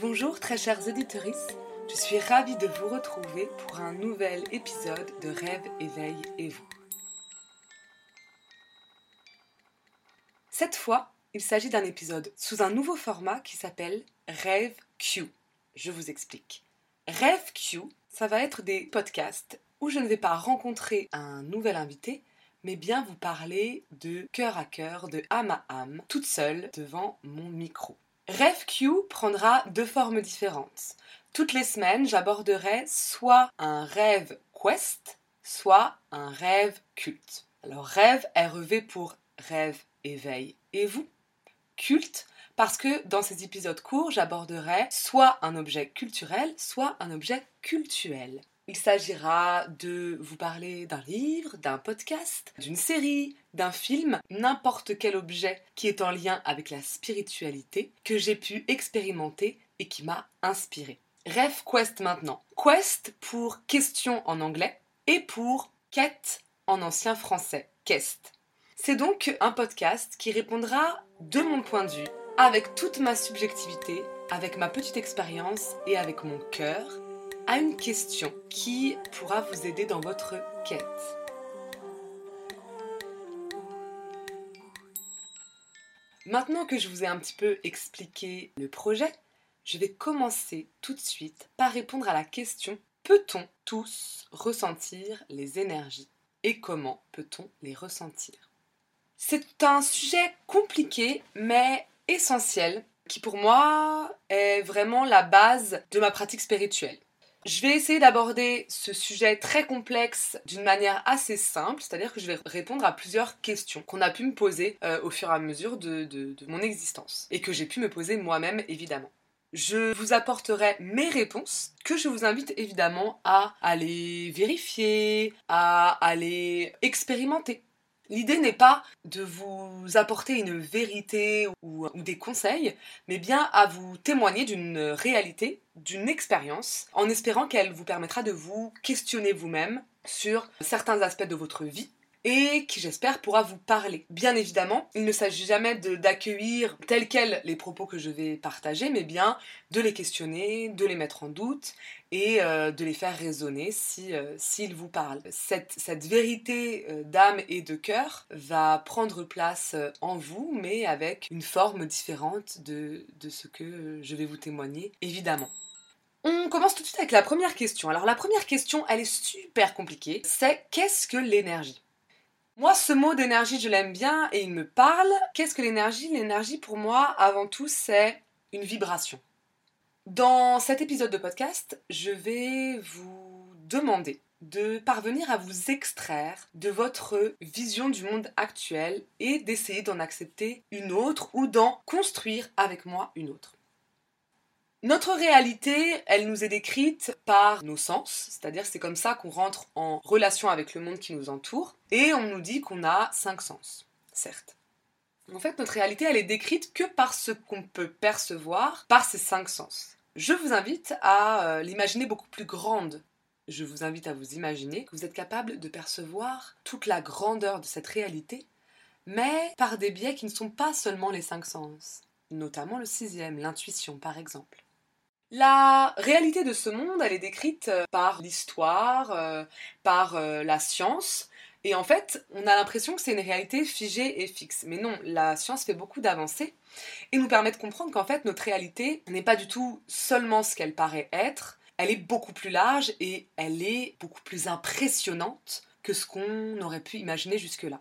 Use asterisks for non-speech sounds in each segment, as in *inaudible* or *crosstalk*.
Bonjour très chers auditeurs, je suis ravie de vous retrouver pour un nouvel épisode de Rêve, éveil et vous. Cette fois, il s'agit d'un épisode sous un nouveau format qui s'appelle Rêve Q. Je vous explique. Rêve Q, ça va être des podcasts où je ne vais pas rencontrer un nouvel invité, mais bien vous parler de cœur à cœur, de âme à âme, toute seule devant mon micro. Rêve Q prendra deux formes différentes. Toutes les semaines, j'aborderai soit un rêve quest, soit un rêve culte. Alors rêve, REV pour rêve, éveil et vous. Culte, parce que dans ces épisodes courts, j'aborderai soit un objet culturel, soit un objet cultuel. Il s'agira de vous parler d'un livre, d'un podcast, d'une série, d'un film, n'importe quel objet qui est en lien avec la spiritualité que j'ai pu expérimenter et qui m'a inspiré. Rêve Quest maintenant. Quest pour question en anglais et pour quête en ancien français. Quest. C'est donc un podcast qui répondra de mon point de vue, avec toute ma subjectivité, avec ma petite expérience et avec mon cœur, à une question qui pourra vous aider dans votre quête. Maintenant que je vous ai un petit peu expliqué le projet, je vais commencer tout de suite par répondre à la question peut-on tous ressentir les énergies et comment peut-on les ressentir? C'est un sujet compliqué mais essentiel qui pour moi est vraiment la base de ma pratique spirituelle. Je vais essayer d'aborder ce sujet très complexe d'une manière assez simple, c'est-à-dire que je vais répondre à plusieurs questions qu'on a pu me poser euh, au fur et à mesure de, de mon existence et que j'ai pu me poser moi-même évidemment. Je vous apporterai mes réponses que je vous invite évidemment à aller vérifier, à aller expérimenter. L'idée n'est pas de vous apporter une vérité ou, des conseils, mais bien à vous témoigner d'une réalité, d'une expérience, en espérant qu'elle vous permettra de vous questionner vous-même sur certains aspects de votre vie et qui j'espère pourra vous parler. Bien évidemment, il ne s'agit jamais d'accueillir tels quels les propos que je vais partager, mais bien de les questionner, de les mettre en doute et euh, de les faire résonner si, euh, s'ils vous parlent. Cette, cette vérité euh, d'âme et de cœur va prendre place en vous, mais avec une forme différente de, de ce que je vais vous témoigner, évidemment. On commence tout de suite avec la première question. Alors la première question, elle est super compliquée. C'est qu'est-ce que l'énergie? Moi, ce mot d'énergie, je l'aime bien et il me parle. Qu'est-ce que l'énergie? L'énergie, pour moi, avant tout, c'est une vibration. Dans cet épisode de podcast, je vais vous demander de parvenir à vous extraire de votre vision du monde actuel et d'essayer d'en accepter une autre ou d'en construire avec moi une autre. Notre réalité, elle nous est décrite par nos sens, c'est-à-dire c'est comme ça qu'on rentre en relation avec le monde qui nous entoure, et on nous dit qu'on a cinq sens, certes. En fait, notre réalité, elle est décrite que par ce qu'on peut percevoir par ces cinq sens. Je vous invite à euh, l'imaginer beaucoup plus grande. Je vous invite à vous imaginer que vous êtes capable de percevoir toute la grandeur de cette réalité, mais par des biais qui ne sont pas seulement les cinq sens, notamment le sixième, l'intuition par exemple. La réalité de ce monde, elle est décrite euh, par l'histoire, euh, par euh, la science, et en fait, on a l'impression que c'est une réalité figée et fixe. Mais non, la science fait beaucoup d'avancées et nous permet de comprendre qu'en fait, notre réalité n'est pas du tout seulement ce qu'elle paraît être, elle est beaucoup plus large et elle est beaucoup plus impressionnante que ce qu'on aurait pu imaginer jusque-là.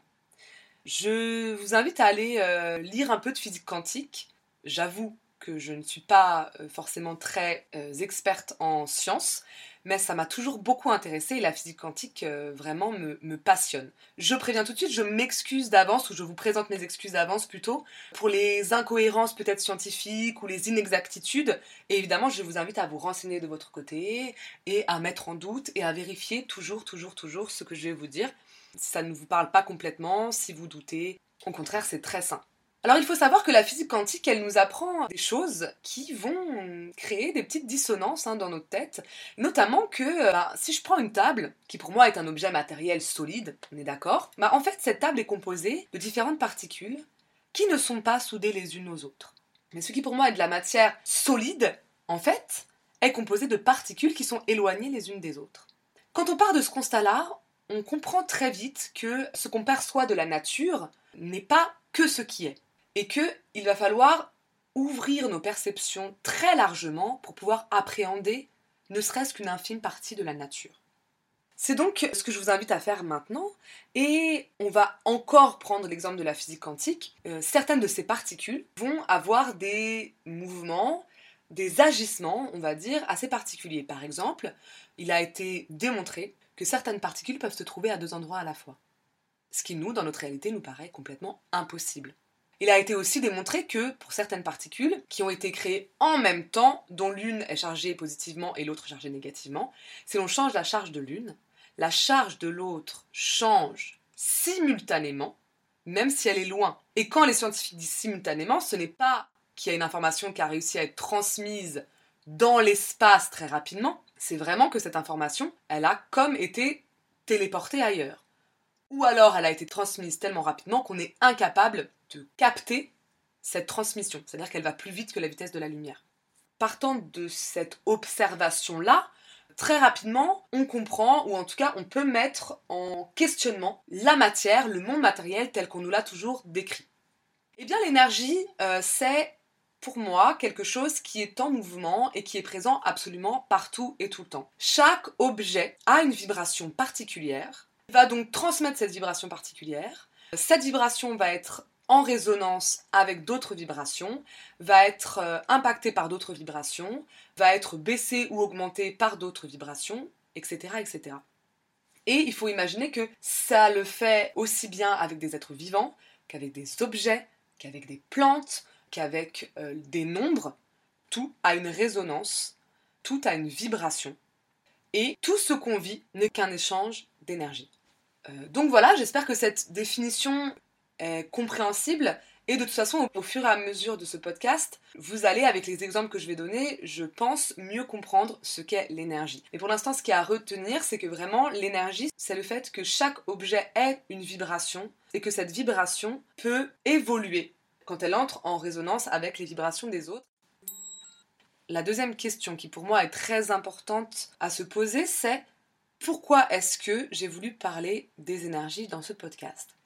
Je vous invite à aller lire un peu de physique quantique. J'avoue que je ne suis pas euh, forcément très euh, experte en sciences, mais ça m'a toujours beaucoup intéressée et la physique quantique euh, vraiment me, me, passionne. Je préviens tout de suite, je m'excuse d'avance, ou je vous présente mes excuses d'avance plutôt, pour les incohérences peut-être scientifiques ou les inexactitudes. Et évidemment, je vous invite à vous renseigner de votre côté et à mettre en doute et à vérifier toujours, toujours, toujours ce que je vais vous dire. Si ça ne vous parle pas complètement, si vous doutez, au contraire, c'est très sain. Alors il faut savoir que la physique quantique, elle nous apprend des choses qui vont créer des petites dissonances hein, dans notre tête, notamment que euh, bah, si je prends une table, qui pour moi est un objet matériel solide, on est d'accord, bah, en fait cette table est composée de différentes particules qui ne sont pas soudées les unes aux autres. Mais ce qui pour moi est de la matière solide en fait, est composée de particules qui sont éloignées les unes des autres. Quand on part de ce constat-là, on comprend très vite que ce qu'on perçoit de la nature n'est pas que ce qui est, et qu'il va falloir ouvrir nos perceptions très largement pour pouvoir appréhender ne serait-ce qu'une infime partie de la nature. C'est donc ce que je vous invite à faire maintenant, et on va encore prendre l'exemple de la physique quantique. Euh, certaines de ces particules vont avoir des mouvements, des agissements, on va dire, assez particuliers. Par exemple, il a été démontré que certaines particules peuvent se trouver à deux endroits à la fois. Ce qui, nous, dans notre réalité, nous paraît complètement impossible. Il a été aussi démontré que pour certaines particules qui ont été créées en même temps, dont l'une est chargée positivement et l'autre chargée négativement, si l'on change la charge de l'une, la charge de l'autre change simultanément, même si elle est loin. Et quand les scientifiques disent simultanément, ce n'est pas qu'il y a une information qui a réussi à être transmise dans l'espace très rapidement, c'est vraiment que cette information, elle a comme été téléportée ailleurs. Ou alors elle a été transmise tellement rapidement qu'on est incapable de capter cette transmission, c'est-à-dire qu'elle va plus vite que la vitesse de la lumière. Partant de cette observation-là, très rapidement, on comprend, ou en tout cas, on peut mettre en questionnement la matière, le monde matériel tel qu'on nous l'a toujours décrit. Eh bien, l'énergie, euh, c'est pour moi quelque chose qui est en mouvement et qui est présent absolument partout et tout le temps. Chaque objet a une vibration particulière, va donc transmettre cette vibration particulière. Cette vibration va être en résonance avec d'autres vibrations, va être euh, impacté par d'autres vibrations, va être baissé ou augmenté par d'autres vibrations, etc., etc. Et il faut imaginer que ça le fait aussi bien avec des êtres vivants qu'avec des objets, qu'avec des plantes, qu'avec euh, des nombres. Tout a une résonance, tout a une vibration. Et tout ce qu'on vit n'est qu'un échange d'énergie. Euh, donc voilà, j'espère que cette définition compréhensible. Et de toute façon, au fur et à mesure de ce podcast, vous allez, avec les exemples que je vais donner, je pense mieux comprendre ce qu'est l'énergie. Et pour l'instant, ce qu'il y à retenir, c'est que vraiment, l'énergie, c'est le fait que chaque objet ait une vibration et que cette vibration peut évoluer quand elle entre en résonance avec les vibrations des autres. La deuxième question qui pour moi est très importante à se poser, c'est pourquoi est-ce que j'ai voulu parler des énergies dans ce podcast?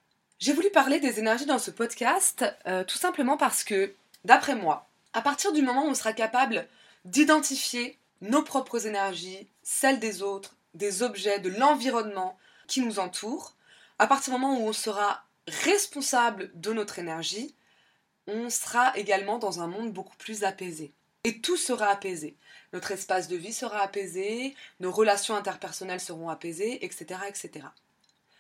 J'ai voulu parler des énergies dans ce podcast euh, tout simplement parce que, d'après moi, à partir du moment où on sera capable d'identifier nos propres énergies, celles des autres, des objets, de l'environnement qui nous entoure, à partir du moment où on sera responsable de notre énergie, on sera également dans un monde beaucoup plus apaisé. Et tout sera apaisé. Notre espace de vie sera apaisé, nos relations interpersonnelles seront apaisées, etc. etc.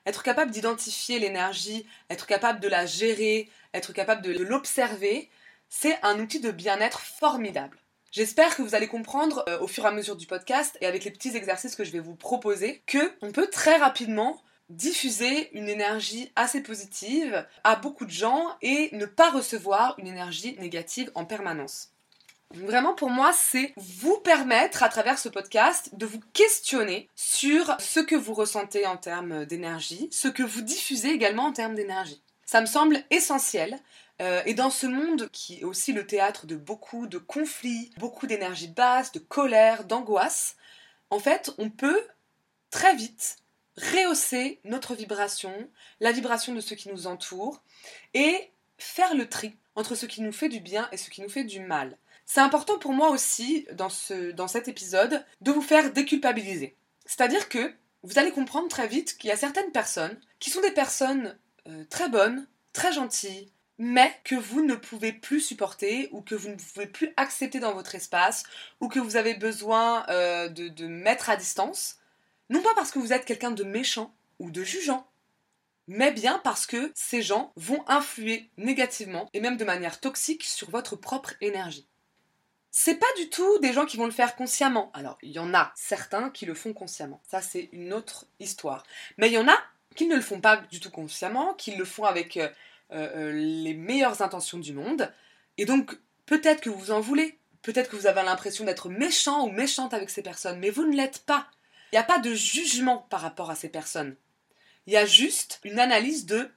Être capable d'identifier l'énergie, être capable de la gérer, être capable de l'observer, c'est un outil de bien-être formidable. J'espère que vous allez comprendre euh, au fur et à mesure du podcast et avec les petits exercices que je vais vous proposer que on peut très rapidement diffuser une énergie assez positive à beaucoup de gens et ne pas recevoir une énergie négative en permanence. Vraiment, pour moi, c'est vous permettre, à travers ce podcast, de vous questionner sur ce que vous ressentez en termes d'énergie, ce que vous diffusez également en termes d'énergie. Ça me semble essentiel. Euh, et dans ce monde qui est aussi le théâtre de beaucoup de conflits, beaucoup d'énergie basse, de colère, d'angoisse, en fait, on peut très vite rehausser notre vibration, la vibration de ce qui nous entoure, et faire le tri entre ce qui nous fait du bien et ce qui nous fait du mal. C'est important pour moi aussi, dans, ce, dans cet épisode, de vous faire déculpabiliser. C'est-à-dire que vous allez comprendre très vite qu'il y a certaines personnes qui sont des personnes euh, très bonnes, très gentilles, mais que vous ne pouvez plus supporter ou que vous ne pouvez plus accepter dans votre espace ou que vous avez besoin euh, de, de mettre à distance. Non pas parce que vous êtes quelqu'un de méchant ou de jugeant, mais bien parce que ces gens vont influer négativement et même de manière toxique sur votre propre énergie. C'est pas du tout des gens qui vont le faire consciemment. Alors, il y en a certains qui le font consciemment. Ça, c'est une autre histoire. Mais il y en a qui ne le font pas du tout consciemment, qui le font avec euh, euh, les meilleures intentions du monde. Et donc, peut-être que vous en voulez. Peut-être que vous avez l'impression d'être méchant ou méchante avec ces personnes, mais vous ne l'êtes pas. Il n'y a pas de jugement par rapport à ces personnes. Il y a juste une analyse de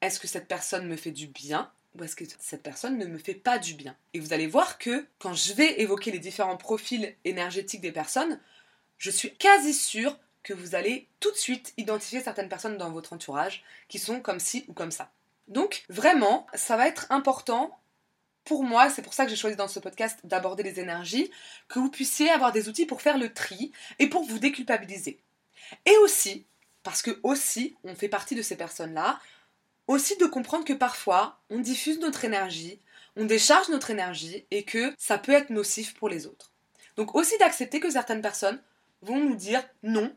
est-ce que cette personne me fait du bien ou est-ce que cette personne ne me fait pas du bien? Et vous allez voir que quand je vais évoquer les différents profils énergétiques des personnes, je suis quasi sûre que vous allez tout de suite identifier certaines personnes dans votre entourage qui sont comme ci ou comme ça. Donc vraiment, ça va être important pour moi, c'est pour ça que j'ai choisi dans ce podcast d'aborder les énergies, que vous puissiez avoir des outils pour faire le tri et pour vous déculpabiliser. Et aussi, parce que aussi, on fait partie de ces personnes-là, aussi de comprendre que parfois, on diffuse notre énergie, on décharge notre énergie et que ça peut être nocif pour les autres. Donc aussi d'accepter que certaines personnes vont nous dire non,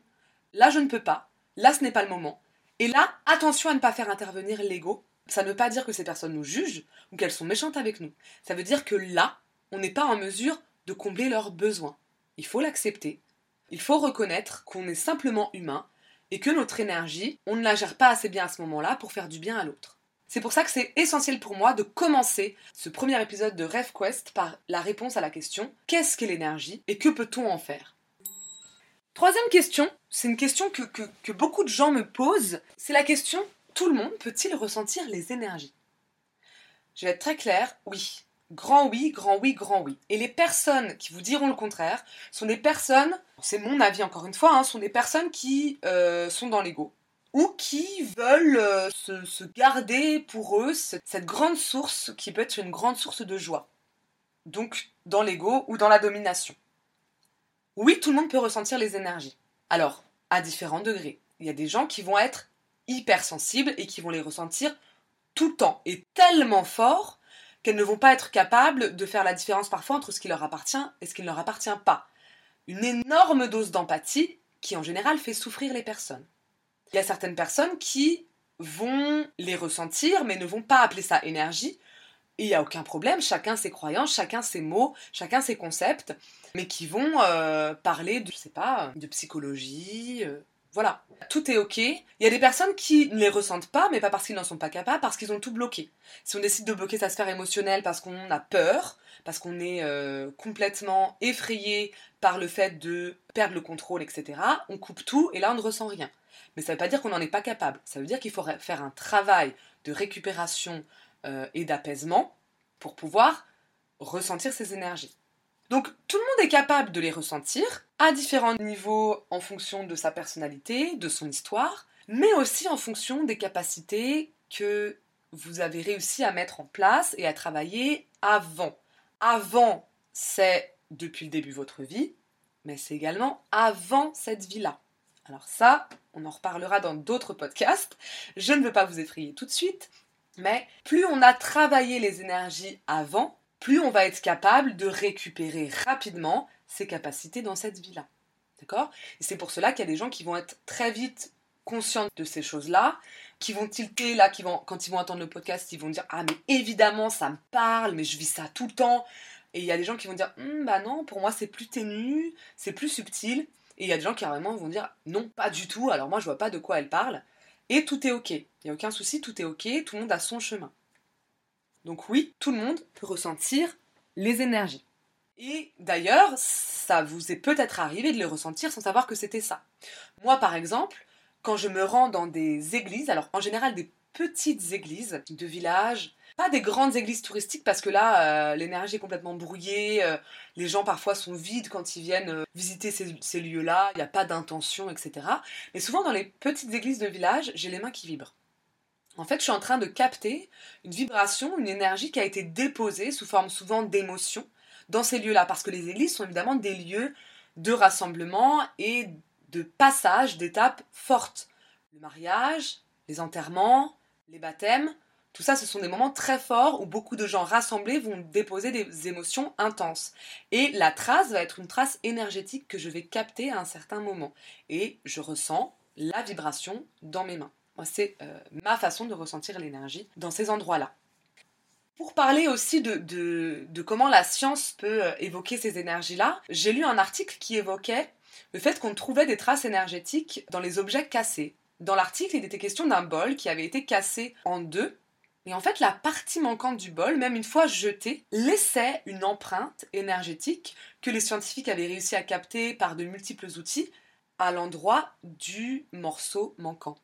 là je ne peux pas, là ce n'est pas le moment. Et là, attention à ne pas faire intervenir l'ego. Ça ne veut pas dire que ces personnes nous jugent ou qu'elles sont méchantes avec nous. Ça veut dire que là, on n'est pas en mesure de combler leurs besoins. Il faut l'accepter. Il faut reconnaître qu'on est simplement humain et que notre énergie, on ne la gère pas assez bien à ce moment-là pour faire du bien à l'autre. C'est pour ça que c'est essentiel pour moi de commencer ce premier épisode de RevQuest par la réponse à la question qu'est-ce qu'est l'énergie et que peut-on en faire? Troisième question, c'est une question que, que beaucoup de gens me posent, c'est la question tout le monde peut-il ressentir les énergies? Je vais être très claire, oui. Grand oui, grand oui, grand oui. Et les personnes qui vous diront le contraire sont des personnes, c'est mon avis encore une fois, hein, sont des personnes qui euh, sont dans l'ego ou qui veulent euh, se, se, garder pour eux cette grande source qui peut être une grande source de joie. Donc dans l'ego ou dans la domination. Oui, tout le monde peut ressentir les énergies. Alors, à différents degrés. Il y a des gens qui vont être hypersensibles et qui vont les ressentir tout le temps et tellement fort qu'elles ne vont pas être capables de faire la différence parfois entre ce qui leur appartient et ce qui ne leur appartient pas. Une énorme dose d'empathie qui en général fait souffrir les personnes. Il y a certaines personnes qui vont les ressentir mais ne vont pas appeler ça énergie. Il n'y a aucun problème, chacun ses croyances, chacun ses mots, chacun ses concepts, mais qui vont euh, parler de, je sais pas, de psychologie, euh, voilà, tout est ok. Il y a des personnes qui ne les ressentent pas, mais pas parce qu'ils n'en sont pas capables, parce qu'ils ont tout bloqué. Si on décide de bloquer sa sphère émotionnelle parce qu'on a peur, parce qu'on est euh, complètement effrayé par le fait de perdre le contrôle, etc., on coupe tout et là on ne ressent rien. Mais ça ne veut pas dire qu'on n'en est pas capable. Ça veut dire qu'il faut faire un travail de récupération euh, et d'apaisement pour pouvoir ressentir ces énergies. Donc tout le monde est capable de les ressentir à différents niveaux en fonction de sa personnalité, de son histoire, mais aussi en fonction des capacités que vous avez réussi à mettre en place et à travailler avant. Avant, c'est depuis le début de votre vie, mais c'est également avant cette vie-là. Alors ça, on en reparlera dans d'autres podcasts. Je ne veux pas vous effrayer tout de suite, mais plus on a travaillé les énergies avant, plus on va être capable de récupérer rapidement ses capacités dans cette vie-là. D'accord? Et c'est pour cela qu'il y a des gens qui vont être très vite conscients de ces choses-là, qui vont tilter, là, qui vont, quand ils vont entendre le podcast, ils vont dire Ah, mais évidemment, ça me parle, mais je vis ça tout le temps. Et il y a des gens qui vont dire hum, Bah non, pour moi, c'est plus ténu, c'est plus subtil. Et il y a des gens qui vraiment vont dire Non, pas du tout, alors moi, je vois pas de quoi elle parle. Et tout est ok. Il n'y a aucun souci, tout est ok, tout le monde a son chemin. Donc oui, tout le monde peut ressentir les énergies. Et d'ailleurs, ça vous est peut-être arrivé de les ressentir sans savoir que c'était ça. Moi, par exemple, quand je me rends dans des églises, alors en général des petites églises de village, pas des grandes églises touristiques parce que là, euh, l'énergie est complètement brouillée, euh, les gens parfois sont vides quand ils viennent euh, visiter ces, ces lieux-là, il n'y a pas d'intention, etc. Mais souvent dans les petites églises de village, j'ai les mains qui vibrent. En fait, je suis en train de capter une vibration, une énergie qui a été déposée sous forme souvent d'émotion dans ces lieux-là, parce que les églises sont évidemment des lieux de rassemblement et de passage d'étapes fortes. Le mariage, les enterrements, les baptêmes, tout ça, ce sont des moments très forts où beaucoup de gens rassemblés vont déposer des émotions intenses. Et la trace va être une trace énergétique que je vais capter à un certain moment. Et je ressens la vibration dans mes mains c'est euh, ma façon de ressentir l'énergie dans ces endroits-là. Pour parler aussi de, comment la science peut euh, évoquer ces énergies-là, j'ai lu un article qui évoquait le fait qu'on trouvait des traces énergétiques dans les objets cassés. Dans l'article, il était question d'un bol qui avait été cassé en deux. Et en fait, la partie manquante du bol, même une fois jetée, laissait une empreinte énergétique que les scientifiques avaient réussi à capter par de multiples outils à l'endroit du morceau manquant.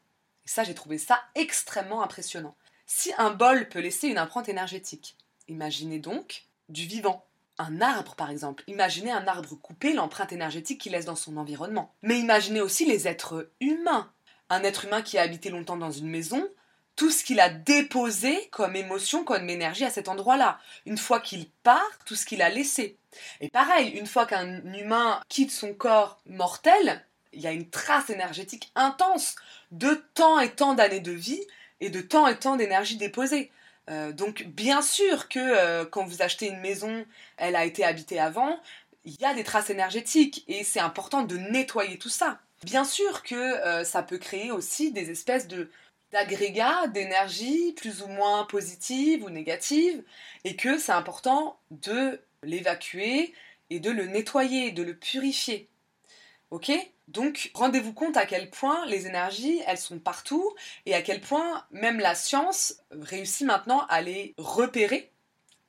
Et ça, j'ai trouvé ça extrêmement impressionnant. Si un bol peut laisser une empreinte énergétique, imaginez donc du vivant. Un arbre, par exemple. Imaginez un arbre coupé, l'empreinte énergétique qu'il laisse dans son environnement. Mais imaginez aussi les êtres humains. Un être humain qui a habité longtemps dans une maison, tout ce qu'il a déposé comme émotion, comme énergie à cet endroit-là. Une fois qu'il part, tout ce qu'il a laissé. Et pareil, une fois qu'un humain quitte son corps mortel, il y a une trace énergétique intense de tant et tant d'années de vie et de tant et tant d'énergie déposée. Euh, donc bien sûr que euh, quand vous achetez une maison, elle a été habitée avant, il y a des traces énergétiques et c'est important de nettoyer tout ça. Bien sûr que euh, ça peut créer aussi des espèces de d'agrégats d'énergie plus ou moins positives ou négatives et que c'est important de l'évacuer et de le nettoyer, de le purifier. Ok? Donc rendez-vous compte à quel point les énergies, elles sont partout et à quel point même la science réussit maintenant à les repérer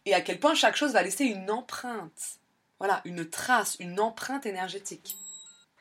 et à quel point chaque chose va laisser une empreinte. Voilà, une trace, une empreinte énergétique.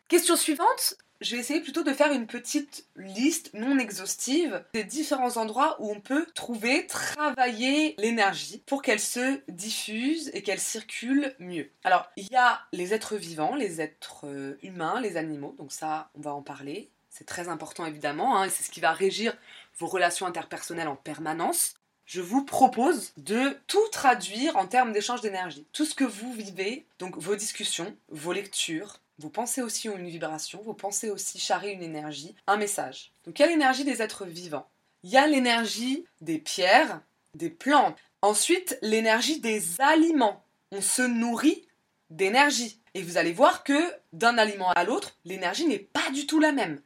Question suivante, je vais essayer plutôt de faire une petite liste non exhaustive des différents endroits où on peut trouver, travailler l'énergie pour qu'elle se diffuse et qu'elle circule mieux. Alors, il y a les êtres vivants, les êtres euh, humains, les animaux, donc ça, on va en parler. C'est très important évidemment, hein, c'est ce qui va régir vos relations interpersonnelles en permanence. Je vous propose de tout traduire en termes d'échange d'énergie. Tout ce que vous vivez, donc vos discussions, vos lectures, vos pensées aussi ont une vibration, vos pensées aussi charrient une énergie, un message. Donc il y a l'énergie des êtres vivants. Il y a l'énergie des pierres, des plantes. Ensuite, l'énergie des aliments. On se nourrit d'énergie. Et vous allez voir que d'un aliment à l'autre, l'énergie n'est pas du tout la même.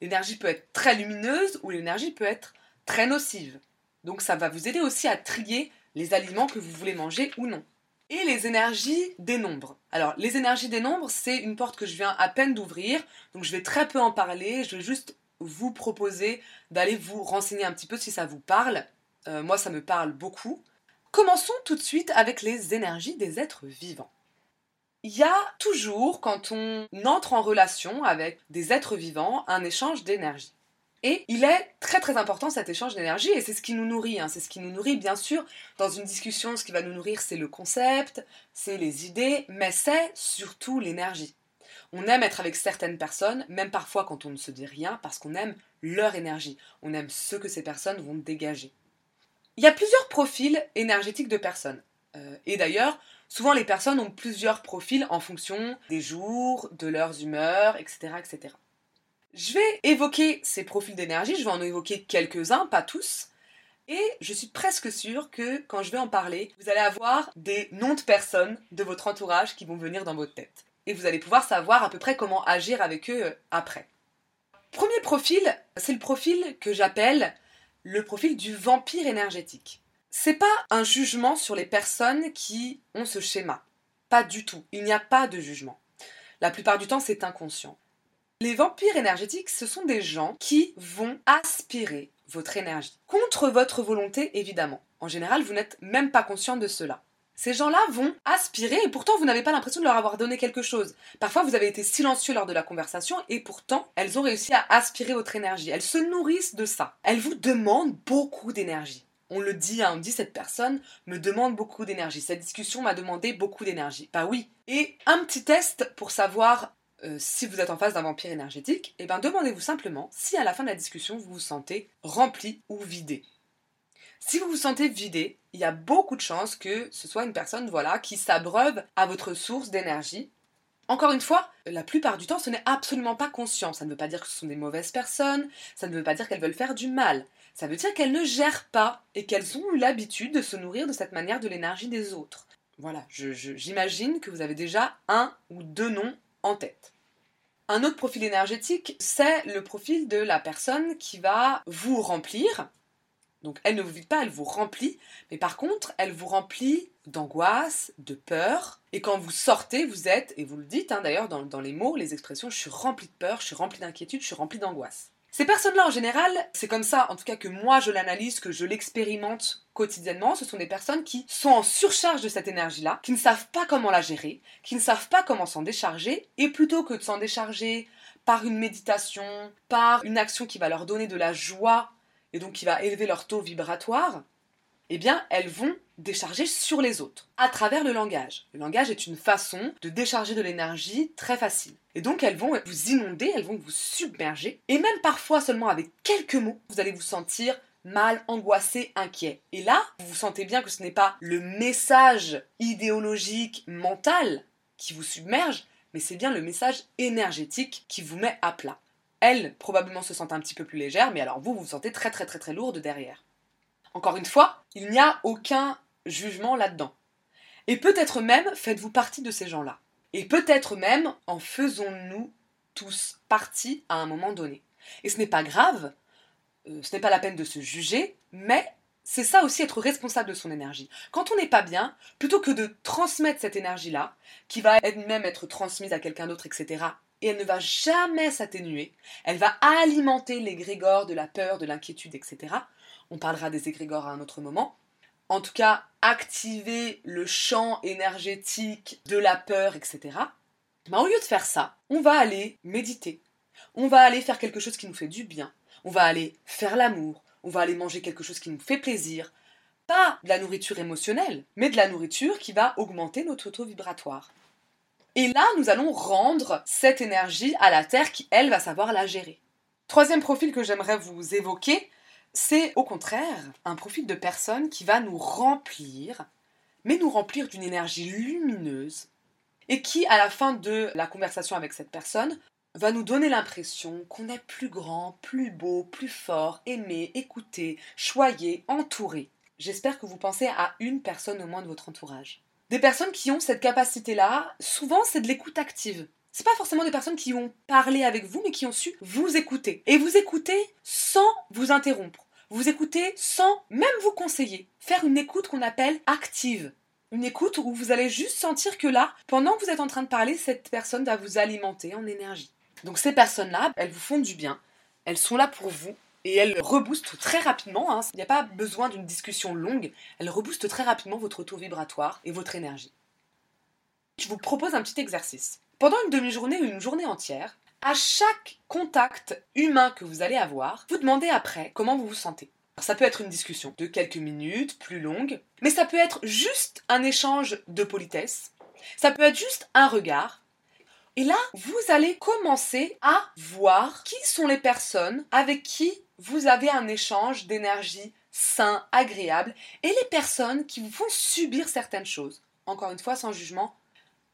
L'énergie peut être très lumineuse ou l'énergie peut être très nocive. Donc ça va vous aider aussi à trier les aliments que vous voulez manger ou non et les énergies des nombres. Alors, les énergies des nombres, c'est une porte que je viens à peine d'ouvrir, donc je vais très peu en parler, je vais juste vous proposer d'aller vous renseigner un petit peu si ça vous parle. Euh, moi, ça me parle beaucoup. Commençons tout de suite avec les énergies des êtres vivants. Il y a toujours, quand on entre en relation avec des êtres vivants, un échange d'énergie. Et il est très très important cet échange d'énergie et c'est ce qui nous nourrit. Hein. C'est ce qui nous nourrit, bien sûr. Dans une discussion, ce qui va nous nourrir, c'est le concept, c'est les idées, mais c'est surtout l'énergie. On aime être avec certaines personnes, même parfois quand on ne se dit rien, parce qu'on aime leur énergie. On aime ce que ces personnes vont dégager. Il y a plusieurs profils énergétiques de personnes. Euh, et d'ailleurs, souvent les personnes ont plusieurs profils en fonction des jours, de leurs humeurs, etc. etc. Je vais évoquer ces profils d'énergie, je vais en évoquer quelques-uns, pas tous. Et je suis presque sûre que quand je vais en parler, vous allez avoir des noms de personnes de votre entourage qui vont venir dans votre tête. Et vous allez pouvoir savoir à peu près comment agir avec eux euh, après. Premier profil, c'est le profil que j'appelle le profil du vampire énergétique. C'est pas un jugement sur les personnes qui ont ce schéma. Pas du tout. Il n'y a pas de jugement. La plupart du temps, c'est inconscient. Les vampires énergétiques, ce sont des gens qui vont aspirer votre énergie. Contre votre volonté, évidemment. En général, vous n'êtes même pas conscient de cela. Ces gens-là vont aspirer et pourtant vous n'avez pas l'impression de leur avoir donné quelque chose. Parfois vous avez été silencieux lors de la conversation et pourtant elles ont réussi à aspirer votre énergie. Elles se nourrissent de ça. Elles vous demandent beaucoup d'énergie. On le dit, hein, on dit cette personne me demande beaucoup d'énergie. Cette discussion m'a demandé beaucoup d'énergie. Bah oui. Et un petit test pour savoir euh, si vous êtes en face d'un vampire énergétique, et eh ben demandez-vous simplement si à la fin de la discussion vous vous sentez rempli ou vidé. Si vous vous sentez vidé, il y a beaucoup de chances que ce soit une personne voilà qui s'abreuve à votre source d'énergie. Encore une fois, la plupart du temps, ce n'est absolument pas conscient. Ça ne veut pas dire que ce sont des mauvaises personnes, ça ne veut pas dire qu'elles veulent faire du mal. Ça veut dire qu'elles ne gèrent pas et qu'elles ont eu l'habitude de se nourrir de cette manière de l'énergie des autres. Voilà, j'imagine que vous avez déjà un ou deux noms en tête. Un autre profil énergétique, c'est le profil de la personne qui va vous remplir. Donc elle ne vous vide pas, elle vous remplit, mais par contre, elle vous remplit d'angoisse, de peur. Et quand vous sortez, vous êtes, et vous le dites hein, d'ailleurs dans, dans les mots, les expressions, je suis rempli de peur, je suis rempli d'inquiétude, je suis rempli d'angoisse. Ces personnes-là, en général, c'est comme ça, en tout cas que moi je l'analyse, que je l'expérimente quotidiennement, ce sont des personnes qui sont en surcharge de cette énergie-là, qui ne savent pas comment la gérer, qui ne savent pas comment s'en décharger, et plutôt que de s'en décharger par une méditation, par une action qui va leur donner de la joie et donc qui va élever leur taux vibratoire, eh bien, elles vont décharger sur les autres, à travers le langage. Le langage est une façon de décharger de l'énergie très facile. Et donc, elles vont vous inonder, elles vont vous submerger, et même parfois seulement avec quelques mots, vous allez vous sentir mal, angoissé, inquiet. Et là, vous vous sentez bien que ce n'est pas le message idéologique, mental qui vous submerge, mais c'est bien le message énergétique qui vous met à plat. Elles, probablement, se sentent un petit peu plus légères, mais alors vous, vous vous sentez très très très très lourde derrière. Encore une fois, il n'y a aucun jugement là-dedans. Et peut-être même faites-vous partie de ces gens-là. Et peut-être même en faisons-nous tous partie à un moment donné. Et ce n'est pas grave, euh, ce n'est pas la peine de se juger, mais c'est ça aussi être responsable de son énergie. Quand on n'est pas bien, plutôt que de transmettre cette énergie-là, qui va même être transmise à quelqu'un d'autre, etc., et elle ne va jamais s'atténuer, elle va alimenter les grégores de la peur, de l'inquiétude, etc., on parlera des égrégores à un autre moment. En tout cas, activer le champ énergétique de la peur, etc. Mais au lieu de faire ça, on va aller méditer. On va aller faire quelque chose qui nous fait du bien. On va aller faire l'amour. On va aller manger quelque chose qui nous fait plaisir. Pas de la nourriture émotionnelle, mais de la nourriture qui va augmenter notre taux vibratoire. Et là, nous allons rendre cette énergie à la Terre qui, elle, va savoir la gérer. Troisième profil que j'aimerais vous évoquer, c'est au contraire un profil de personne qui va nous remplir, mais nous remplir d'une énergie lumineuse, et qui, à la fin de la conversation avec cette personne, va nous donner l'impression qu'on est plus grand, plus beau, plus fort, aimé, écouté, choyé, entouré. J'espère que vous pensez à une personne au moins de votre entourage. Des personnes qui ont cette capacité-là, souvent c'est de l'écoute active c'est pas forcément des personnes qui ont parlé avec vous, mais qui ont su vous écouter. Et vous écouter sans vous interrompre. Vous écouter sans même vous conseiller. Faire une écoute qu'on appelle active. Une écoute où vous allez juste sentir que là, pendant que vous êtes en train de parler, cette personne va vous alimenter en énergie. Donc ces personnes-là, elles vous font du bien. Elles sont là pour vous et elles reboostent très rapidement. Hein. Il n'y a pas besoin d'une discussion longue. Elles reboostent très rapidement votre taux vibratoire et votre énergie. Je vous propose un petit exercice. Pendant une demi-journée ou une journée entière, à chaque contact humain que vous allez avoir, vous demandez après comment vous vous sentez. ça peut être une discussion de quelques minutes, plus longue, mais ça peut être juste un échange de politesse, ça peut être juste un regard. Et là, vous allez commencer à voir qui sont les personnes avec qui vous avez un échange d'énergie sain, agréable, et les personnes qui vous font subir certaines choses. Encore une fois, sans jugement,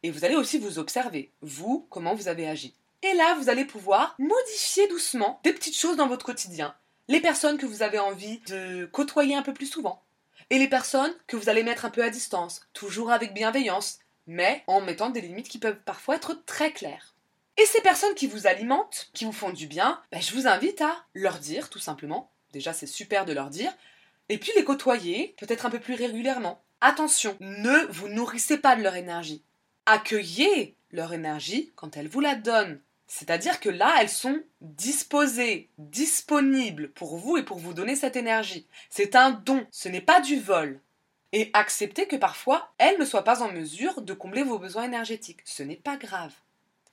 et vous allez aussi vous observer, vous, comment vous avez agi. Et là, vous allez pouvoir modifier doucement des petites choses dans votre quotidien. Les personnes que vous avez envie de côtoyer un peu plus souvent. Et les personnes que vous allez mettre un peu à distance, toujours avec bienveillance, mais en mettant des limites qui peuvent parfois être très claires. Et ces personnes qui vous alimentent, qui vous font du bien, ben, je vous invite à leur dire tout simplement. Déjà, c'est super de leur dire. Et puis les côtoyer, peut-être un peu plus régulièrement. Attention, ne vous nourrissez pas de leur énergie accueillez leur énergie quand elles vous la donnent. C'est-à-dire que là, elles sont disposées, disponibles pour vous et pour vous donner cette énergie. C'est un don, ce n'est pas du vol. Et acceptez que parfois, elles ne soient pas en mesure de combler vos besoins énergétiques. Ce n'est pas grave.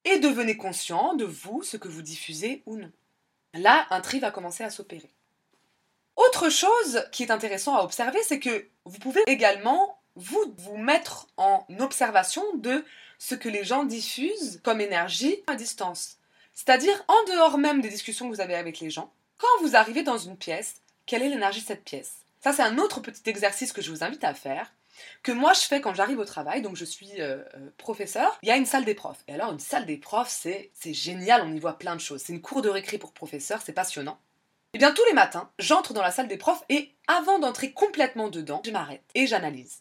Et devenez conscient de vous, ce que vous diffusez ou non. Là, un tri va commencer à s'opérer. Autre chose qui est intéressant à observer, c'est que vous pouvez également vous vous mettre en observation de ce que les gens diffusent comme énergie à distance. C'est-à-dire en dehors même des discussions que vous avez avec les gens, quand vous arrivez dans une pièce, quelle est l'énergie de cette pièce? Ça c'est un autre petit exercice que je vous invite à faire, que moi je fais quand j'arrive au travail, donc je suis euh, euh, professeur, il y a une salle des profs. Et alors une salle des profs, c'est, génial, on y voit plein de choses. C'est une cour de récré pour professeurs, c'est passionnant. Et eh bien tous les matins, j'entre dans la salle des profs et avant d'entrer complètement dedans, je m'arrête et j'analyse.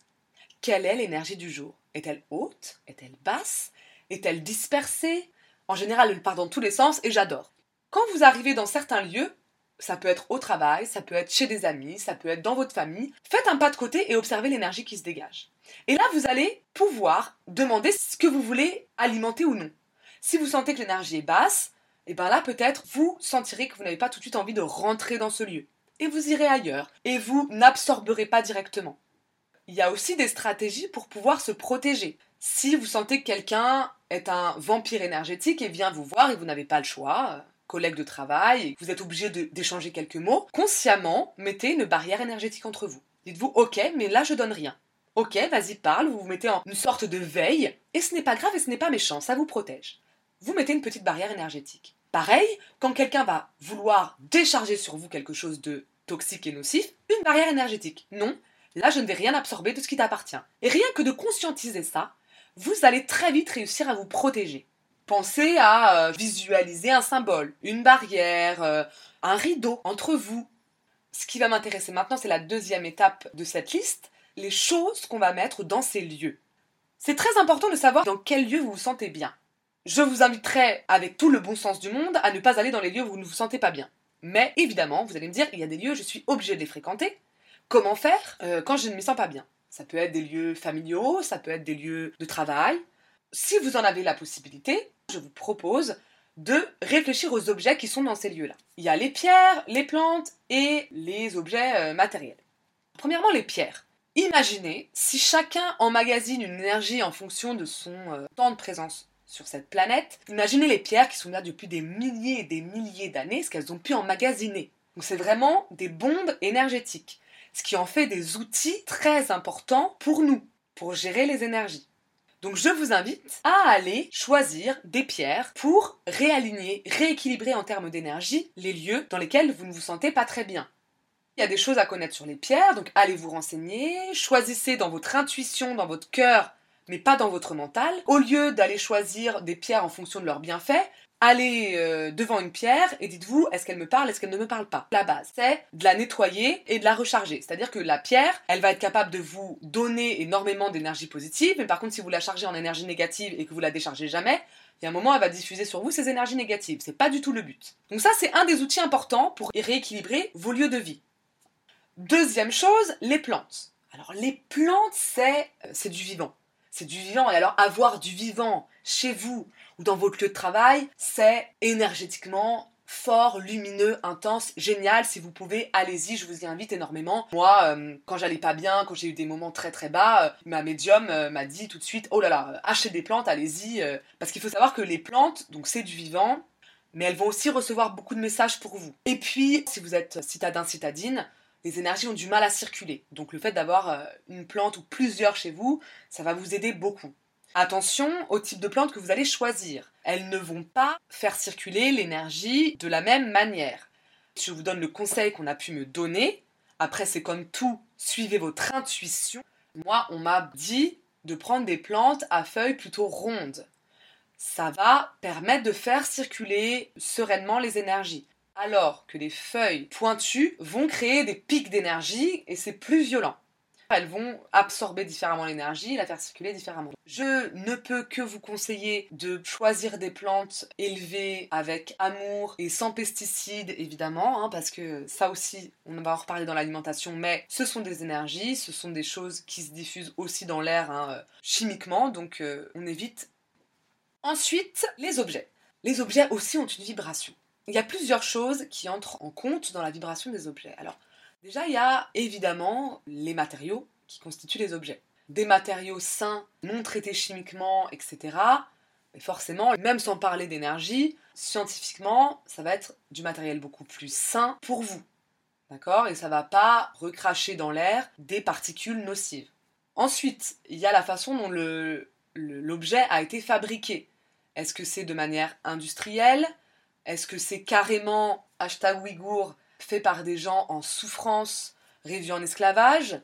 Quelle est l'énergie du jour? Est-elle haute? Est-elle basse? Est-elle dispersée? En général, elle part dans tous les sens et j'adore. Quand vous arrivez dans certains lieux, ça peut être au travail, ça peut être chez des amis, ça peut être dans votre famille, faites un pas de côté et observez l'énergie qui se dégage. Et là, vous allez pouvoir demander ce que vous voulez alimenter ou non. Si vous sentez que l'énergie est basse, et eh bien là peut-être vous sentirez que vous n'avez pas tout de suite envie de rentrer dans ce lieu. Et vous irez ailleurs. Et vous n'absorberez pas directement il y a aussi des stratégies pour pouvoir se protéger. Si vous sentez que quelqu'un est un vampire énergétique et vient vous voir et vous n'avez pas le choix, collègue de travail vous êtes obligé d'échanger quelques mots, consciemment, mettez une barrière énergétique entre vous. Dites-vous, ok, mais là je donne rien. Ok, vas-y, parle, vous vous mettez en une sorte de veille, et ce n'est pas grave et ce n'est pas méchant, ça vous protège. Vous mettez une petite barrière énergétique. Pareil, quand quelqu'un va vouloir décharger sur vous quelque chose de toxique et nocif, une barrière énergétique. Non, là je ne vais rien absorber de ce qui t'appartient. Et rien que de conscientiser ça, vous allez très vite réussir à vous protéger. Pensez à euh, visualiser un symbole, une barrière, euh, un rideau entre vous. Ce qui va m'intéresser maintenant, c'est la deuxième étape de cette liste, les choses qu'on va mettre dans ces lieux. C'est très important de savoir dans quel lieu vous vous sentez bien. Je vous inviterai, avec tout le bon sens du monde, à ne pas aller dans les lieux où vous ne vous sentez pas bien. Mais évidemment, vous allez me dire, il y a des lieux, je suis obligé de les fréquenter. Comment faire euh, quand je ne m'y sens pas bien Ça peut être des lieux familiaux, ça peut être des lieux de travail. Si vous en avez la possibilité, je vous propose de réfléchir aux objets qui sont dans ces lieux-là. Il y a les pierres, les plantes et les objets euh, matériels. Premièrement, les pierres. Imaginez si chacun emmagasine une énergie en fonction de son euh, temps de présence sur cette planète. Imaginez les pierres qui sont là depuis des milliers et des milliers d'années, ce qu'elles ont pu emmagasiner. Donc c'est vraiment des bombes énergétiques, ce qui en fait des outils très importants pour nous, pour gérer les énergies. Donc je vous invite à aller choisir des pierres pour réaligner, rééquilibrer en termes d'énergie les lieux dans lesquels vous ne vous sentez pas très bien. Il y a des choses à connaître sur les pierres, donc allez vous renseigner, choisissez dans votre intuition, dans votre cœur, mais pas dans votre mental. Au lieu d'aller choisir des pierres en fonction de leurs bienfaits, allez euh, devant une pierre et dites-vous est-ce qu'elle me parle, est-ce qu'elle ne me parle pas? La base, c'est de la nettoyer et de la recharger. C'est-à-dire que la pierre, elle va être capable de vous donner énormément d'énergie positive, mais par contre si vous la chargez en énergie négative et que vous la déchargez jamais, il y a un moment, elle va diffuser sur vous ces énergies négatives. C'est pas du tout le but. Donc ça, c'est un des outils importants pour rééquilibrer vos lieux de vie. Deuxième chose, les plantes. Alors les plantes, c'est euh, c'est du vivant. C'est du vivant. Et alors avoir du vivant chez vous ou dans votre lieu de travail, c'est énergétiquement fort, lumineux, intense, génial. Si vous pouvez, allez-y, je vous y invite énormément. Moi, euh, quand j'allais pas bien, quand j'ai eu des moments très très bas, euh, ma médium euh, m'a dit tout de suite, oh là là, achetez des plantes, allez-y. parce qu'il faut savoir que les plantes, donc c'est du vivant, mais elles vont aussi recevoir beaucoup de messages pour vous. Et puis, si vous êtes citadin, citadine, les énergies ont du mal à circuler. Donc le fait d'avoir une plante ou plusieurs chez vous, ça va vous aider beaucoup. Attention au type de plantes que vous allez choisir. Elles ne vont pas faire circuler l'énergie de la même manière. Je vous donne le conseil qu'on a pu me donner. Après, c'est comme tout, suivez votre intuition. Moi, on m'a dit de prendre des plantes à feuilles plutôt rondes. Ça va permettre de faire circuler sereinement les énergies. Alors que les feuilles pointues vont créer des pics d'énergie et c'est plus violent elles vont absorber différemment l'énergie la faire circuler différemment. Je ne peux que vous conseiller de choisir des plantes élevées avec amour et sans pesticides évidemment, hein, parce que ça aussi, on va en reparler dans l'alimentation, mais ce sont des énergies, ce sont des choses qui se diffusent aussi dans l'air hein, chimiquement, donc euh, on évite. Ensuite, les objets. Les objets aussi ont une vibration. Il y a plusieurs choses qui entrent en compte dans la vibration des objets. Alors, Déjà, il y a évidemment les matériaux qui constituent les objets. Des matériaux sains, non traités chimiquement, etc. Mais forcément, même sans parler d'énergie, scientifiquement, ça va être du matériel beaucoup plus sain pour vous. D'accord? Et ça va pas recracher dans l'air des particules nocives. Ensuite, il y a la façon dont l'objet a été fabriqué. Est-ce que c'est de manière industrielle? Est-ce que c'est carrément hashtag Ouïghour fait par des gens en souffrance, réduits en esclavage.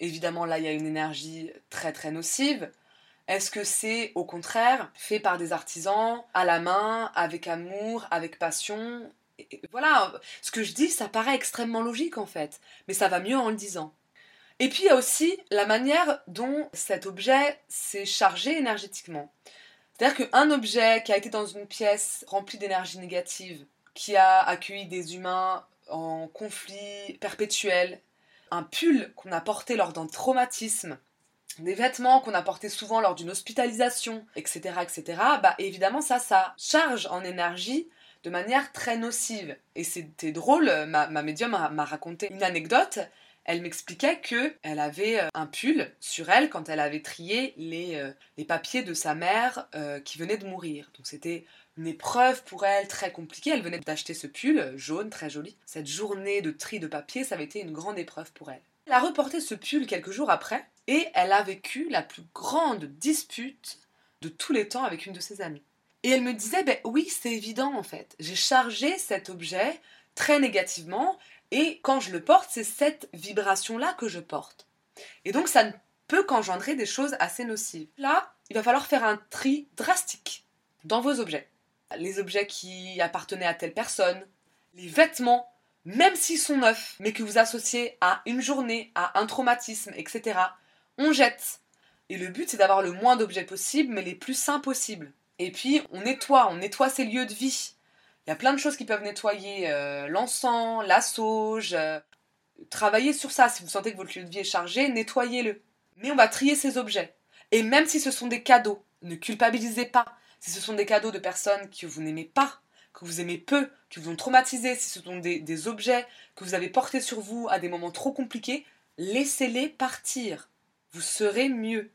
Évidemment, là, il y a une énergie très très nocive. Est-ce que c'est au contraire fait par des artisans, à la main, avec amour, avec passion? Voilà, ce que je dis, ça paraît extrêmement logique en fait, mais ça va mieux en le disant. Et puis il y a aussi la manière dont cet objet s'est chargé énergétiquement. C'est-à-dire qu'un objet qui a été dans une pièce remplie d'énergie négative, qui a accueilli des humains en conflit perpétuel, un pull qu'on a porté lors d'un traumatisme, des vêtements qu'on a portés souvent lors d'une hospitalisation, etc., etc., bah évidemment ça, ça charge en énergie de manière très nocive. Et c'était drôle, ma, ma médium m'a raconté une anecdote. Elle m'expliquait que elle avait euh, un pull sur elle quand elle avait trié les, euh, les papiers de sa mère euh, qui venait de mourir. Donc c'était une épreuve pour elle très compliquée. Elle venait d'acheter ce pull jaune, très joli. Cette journée de tri de papier, ça avait été une grande épreuve pour elle. Elle a reporté ce pull quelques jours après et elle a vécu la plus grande dispute de tous les temps avec une de ses amies. Et elle me disait, ben oui, c'est évident en fait. J'ai chargé cet objet très négativement et quand je le porte, c'est cette vibration-là que je porte. Et donc ça ne peut qu'engendrer des choses assez nocives. Là, il va falloir faire un tri drastique dans vos objets. Les objets qui appartenaient à telle personne, les vêtements, même s'ils sont neufs, mais que vous associez à une journée, à un traumatisme, etc., on jette. Et le but, c'est d'avoir le moins d'objets possible, mais les plus sains possibles. Et puis, on nettoie, on nettoie ses lieux de vie. Il y a plein de choses qui peuvent nettoyer euh, l'encens, la sauge. Euh, travaillez sur ça. Si vous sentez que votre lieu de vie est chargé, nettoyez-le. Mais on va trier ces objets. Et même si ce sont des cadeaux, ne culpabilisez pas. Si ce sont des cadeaux de personnes que vous n'aimez pas, que vous aimez peu, qui vous ont traumatisé, si ce sont des, des objets que vous avez portés sur vous à des moments trop compliqués, laissez-les partir. Vous serez mieux.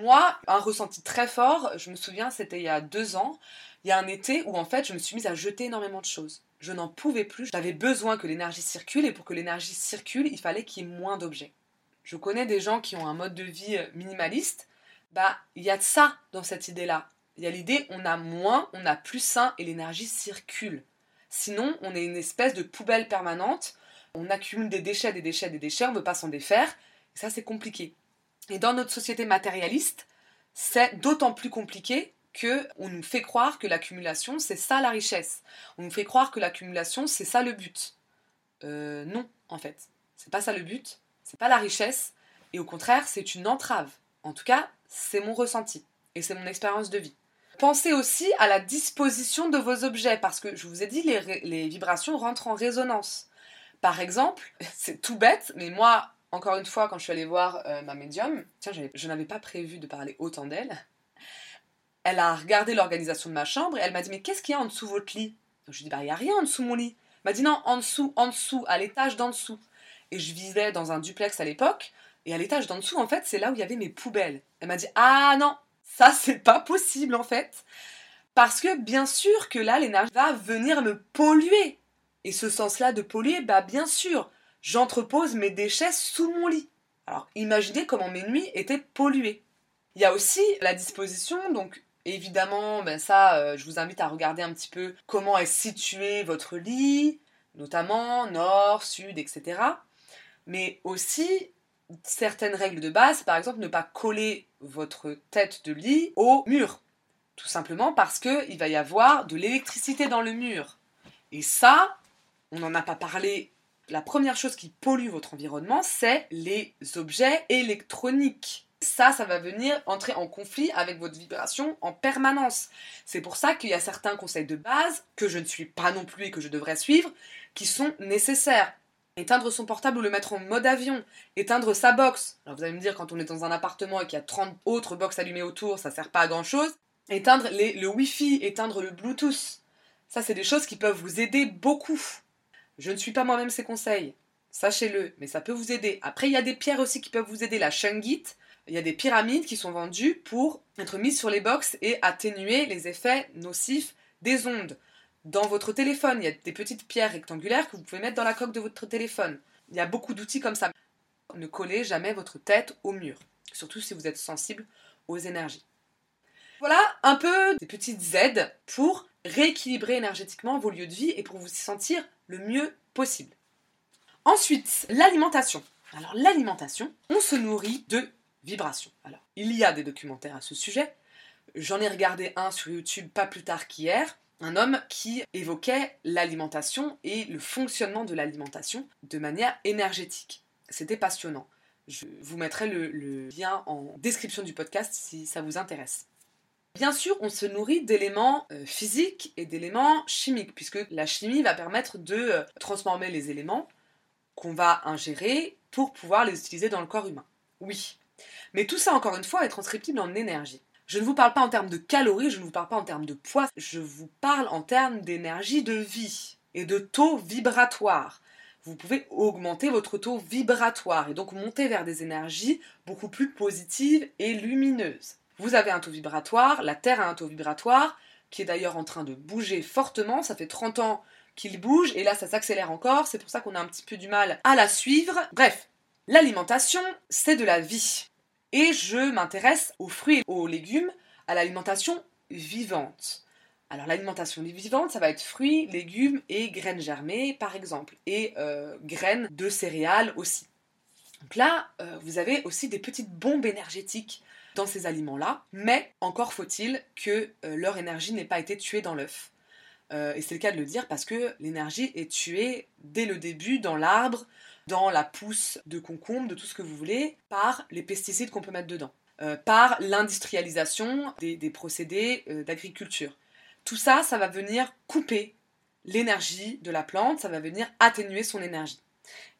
Moi, un ressenti très fort, je me souviens, c'était il y a deux ans. Il y a un été où en fait, je me suis mise à jeter énormément de choses. Je n'en pouvais plus. J'avais besoin que l'énergie circule et pour que l'énergie circule, il fallait qu'il y ait moins d'objets. Je connais des gens qui ont un mode de vie euh, minimaliste. Bah, il y a de ça dans cette idée-là. Il y a l'idée on a moins, on a plus sain et l'énergie circule. Sinon, on est une espèce de poubelle permanente. On accumule des déchets, des déchets, des déchets, on ne veut pas s'en défaire. Et ça, c'est compliqué. Et dans notre société matérialiste, c'est d'autant plus compliqué que on nous fait croire que l'accumulation, c'est ça la richesse. On nous fait croire que l'accumulation, c'est ça le but. Euh, non, en fait. C'est pas ça le but. C'est pas la richesse. Et au contraire, c'est une entrave. En tout cas, c'est mon ressenti. Et c'est mon expérience de vie. Pensez aussi à la disposition de vos objets, parce que je vous ai dit, les, vibrations rentrent en résonance. Par exemple, *laughs* c'est tout bête, mais moi, encore une fois, quand je suis allée voir euh, ma médium, tiens, je n'avais pas prévu de parler autant d'elle. Elle a regardé l'organisation de ma chambre et elle m'a dit Mais qu'est-ce qu'il y a en dessous de votre lit? Je lui ai dit Bah, il n'y a rien en dessous de mon lit. Elle m'a dit Non, en dessous, en dessous, à l'étage d'en dessous. Et je vivais dans un duplex à l'époque, et à l'étage d'en dessous, en fait, c'est là où il y avait mes poubelles. Elle m'a dit Ah non, ça c'est pas possible en fait. Parce que bien sûr que là, l'énergie va venir me polluer. Et ce sens-là de polluer, bah bien sûr, j'entrepose mes déchets sous mon lit. Alors imaginez comment mes nuits étaient polluées. Il y a aussi la disposition, donc évidemment, ben ça, euh, je vous invite à regarder un petit peu comment est situé votre lit, notamment nord, sud, etc. Mais aussi certaines règles de base, par exemple ne pas coller votre tête de lit au mur. Tout simplement parce qu'il va y avoir de l'électricité dans le mur. Et ça, on n'en a pas parlé la première chose qui pollue votre environnement, c'est les objets électroniques. Ça, ça va venir entrer en conflit avec votre vibration en permanence. C'est pour ça qu'il y a certains conseils de base, que je ne suis pas non plus et que je devrais suivre, qui sont nécessaires. Éteindre son portable ou le mettre en mode avion, éteindre sa box. Alors vous allez me dire, quand on est dans un appartement et qu'il y a 30 autres box allumées autour, ça sert pas à grand chose. Éteindre le Wi-Fi, éteindre le Bluetooth. Ça, c'est des choses qui peuvent vous aider beaucoup. Je ne suis pas moi-même ces conseils, sachez-le, mais ça peut vous aider. Après, il y a des pierres aussi qui peuvent vous aider. La shungite, il y a des pyramides qui sont vendues pour être mises sur les box et atténuer les effets nocifs des ondes. Dans votre téléphone, il y a des petites pierres rectangulaires que vous pouvez mettre dans la coque de votre téléphone. Il y a beaucoup d'outils comme ça. Ne collez jamais votre tête au mur, surtout si vous êtes sensible aux énergies. Voilà un peu des petites aides pour rééquilibrer énergétiquement vos lieux de vie et pour vous sentir le mieux possible. Ensuite, l'alimentation. Alors l'alimentation, on se nourrit de vibrations. Alors, il y a des documentaires à ce sujet. J'en ai regardé un sur YouTube pas plus tard qu'hier. Un homme qui évoquait l'alimentation et le fonctionnement de l'alimentation de manière énergétique. C'était passionnant. Je vous mettrai le, le lien en description du podcast si ça vous intéresse. Bien sûr, on se nourrit d'éléments euh, physiques et d'éléments chimiques, puisque la chimie va permettre de euh, transformer les éléments qu'on va ingérer pour pouvoir les utiliser dans le corps humain. Oui. Mais tout ça, encore une fois, est transcriptible en énergie. Je ne vous parle pas en termes de calories, je ne vous parle pas en termes de poids, je vous parle en termes d'énergie de vie et de taux vibratoire. Vous pouvez augmenter votre taux vibratoire et donc monter vers des énergies beaucoup plus positives et lumineuses. Vous avez un taux vibratoire, la Terre a un taux vibratoire, qui est d'ailleurs en train de bouger fortement. Ça fait 30 ans qu'il bouge et là ça s'accélère encore. C'est pour ça qu'on a un petit peu du mal à la suivre. Bref, l'alimentation, c'est de la vie. Et je m'intéresse aux fruits et aux légumes, à l'alimentation vivante. Alors l'alimentation vivante, ça va être fruits, légumes et graines germées par exemple, et euh, graines de céréales aussi. Donc là, euh, vous avez aussi des petites bombes énergétiques dans ces aliments-là, mais encore faut-il que euh, leur énergie n'ait pas été tuée dans l'œuf. et c'est le cas de le dire parce que l'énergie est tuée dès le début dans l'arbre, dans la pousse de concombre, de tout ce que vous voulez, par les pesticides qu'on peut mettre dedans, par l'industrialisation des, procédés d'agriculture. Tout ça, ça va venir couper l'énergie de la plante, ça va venir atténuer son énergie.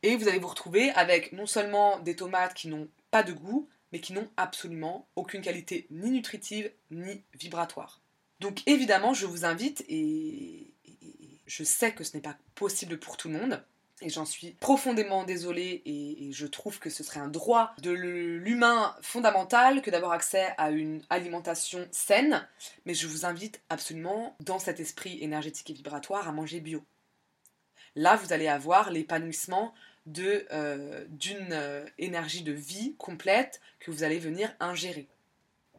Et vous allez vous retrouver avec non seulement des tomates qui n'ont pas de goût, mais qui n'ont absolument aucune qualité ni nutritive ni vibratoire. Donc évidemment, je vous invite, et, je sais que ce n'est pas possible pour tout le monde, et j'en suis profondément désolée et, je trouve que ce serait un droit de l'humain fondamental que d'avoir accès à une alimentation saine, mais je vous invite absolument, dans cet esprit énergétique et vibratoire, à manger bio. Là, vous allez avoir l'épanouissement euh, d'une euh, énergie de vie complète que vous allez venir ingérer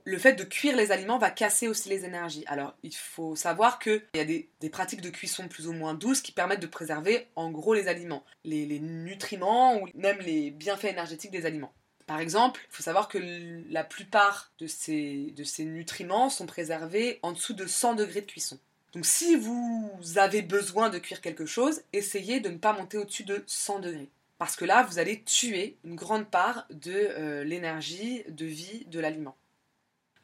le fait de cuire les aliments va casser aussi les énergies. Alors, il faut savoir qu'il y a des, pratiques de cuisson plus ou moins douces qui permettent de préserver en gros les aliments, les, nutriments ou même les bienfaits énergétiques des aliments. Par exemple, il faut savoir que la plupart de ces, nutriments sont préservés en dessous de 100 degrés de cuisson. Donc si vous avez besoin de cuire quelque chose, essayez de ne pas monter au-dessus de 100 degrés. Parce que là, vous allez tuer une grande part de euh, l'énergie de vie de l'aliment.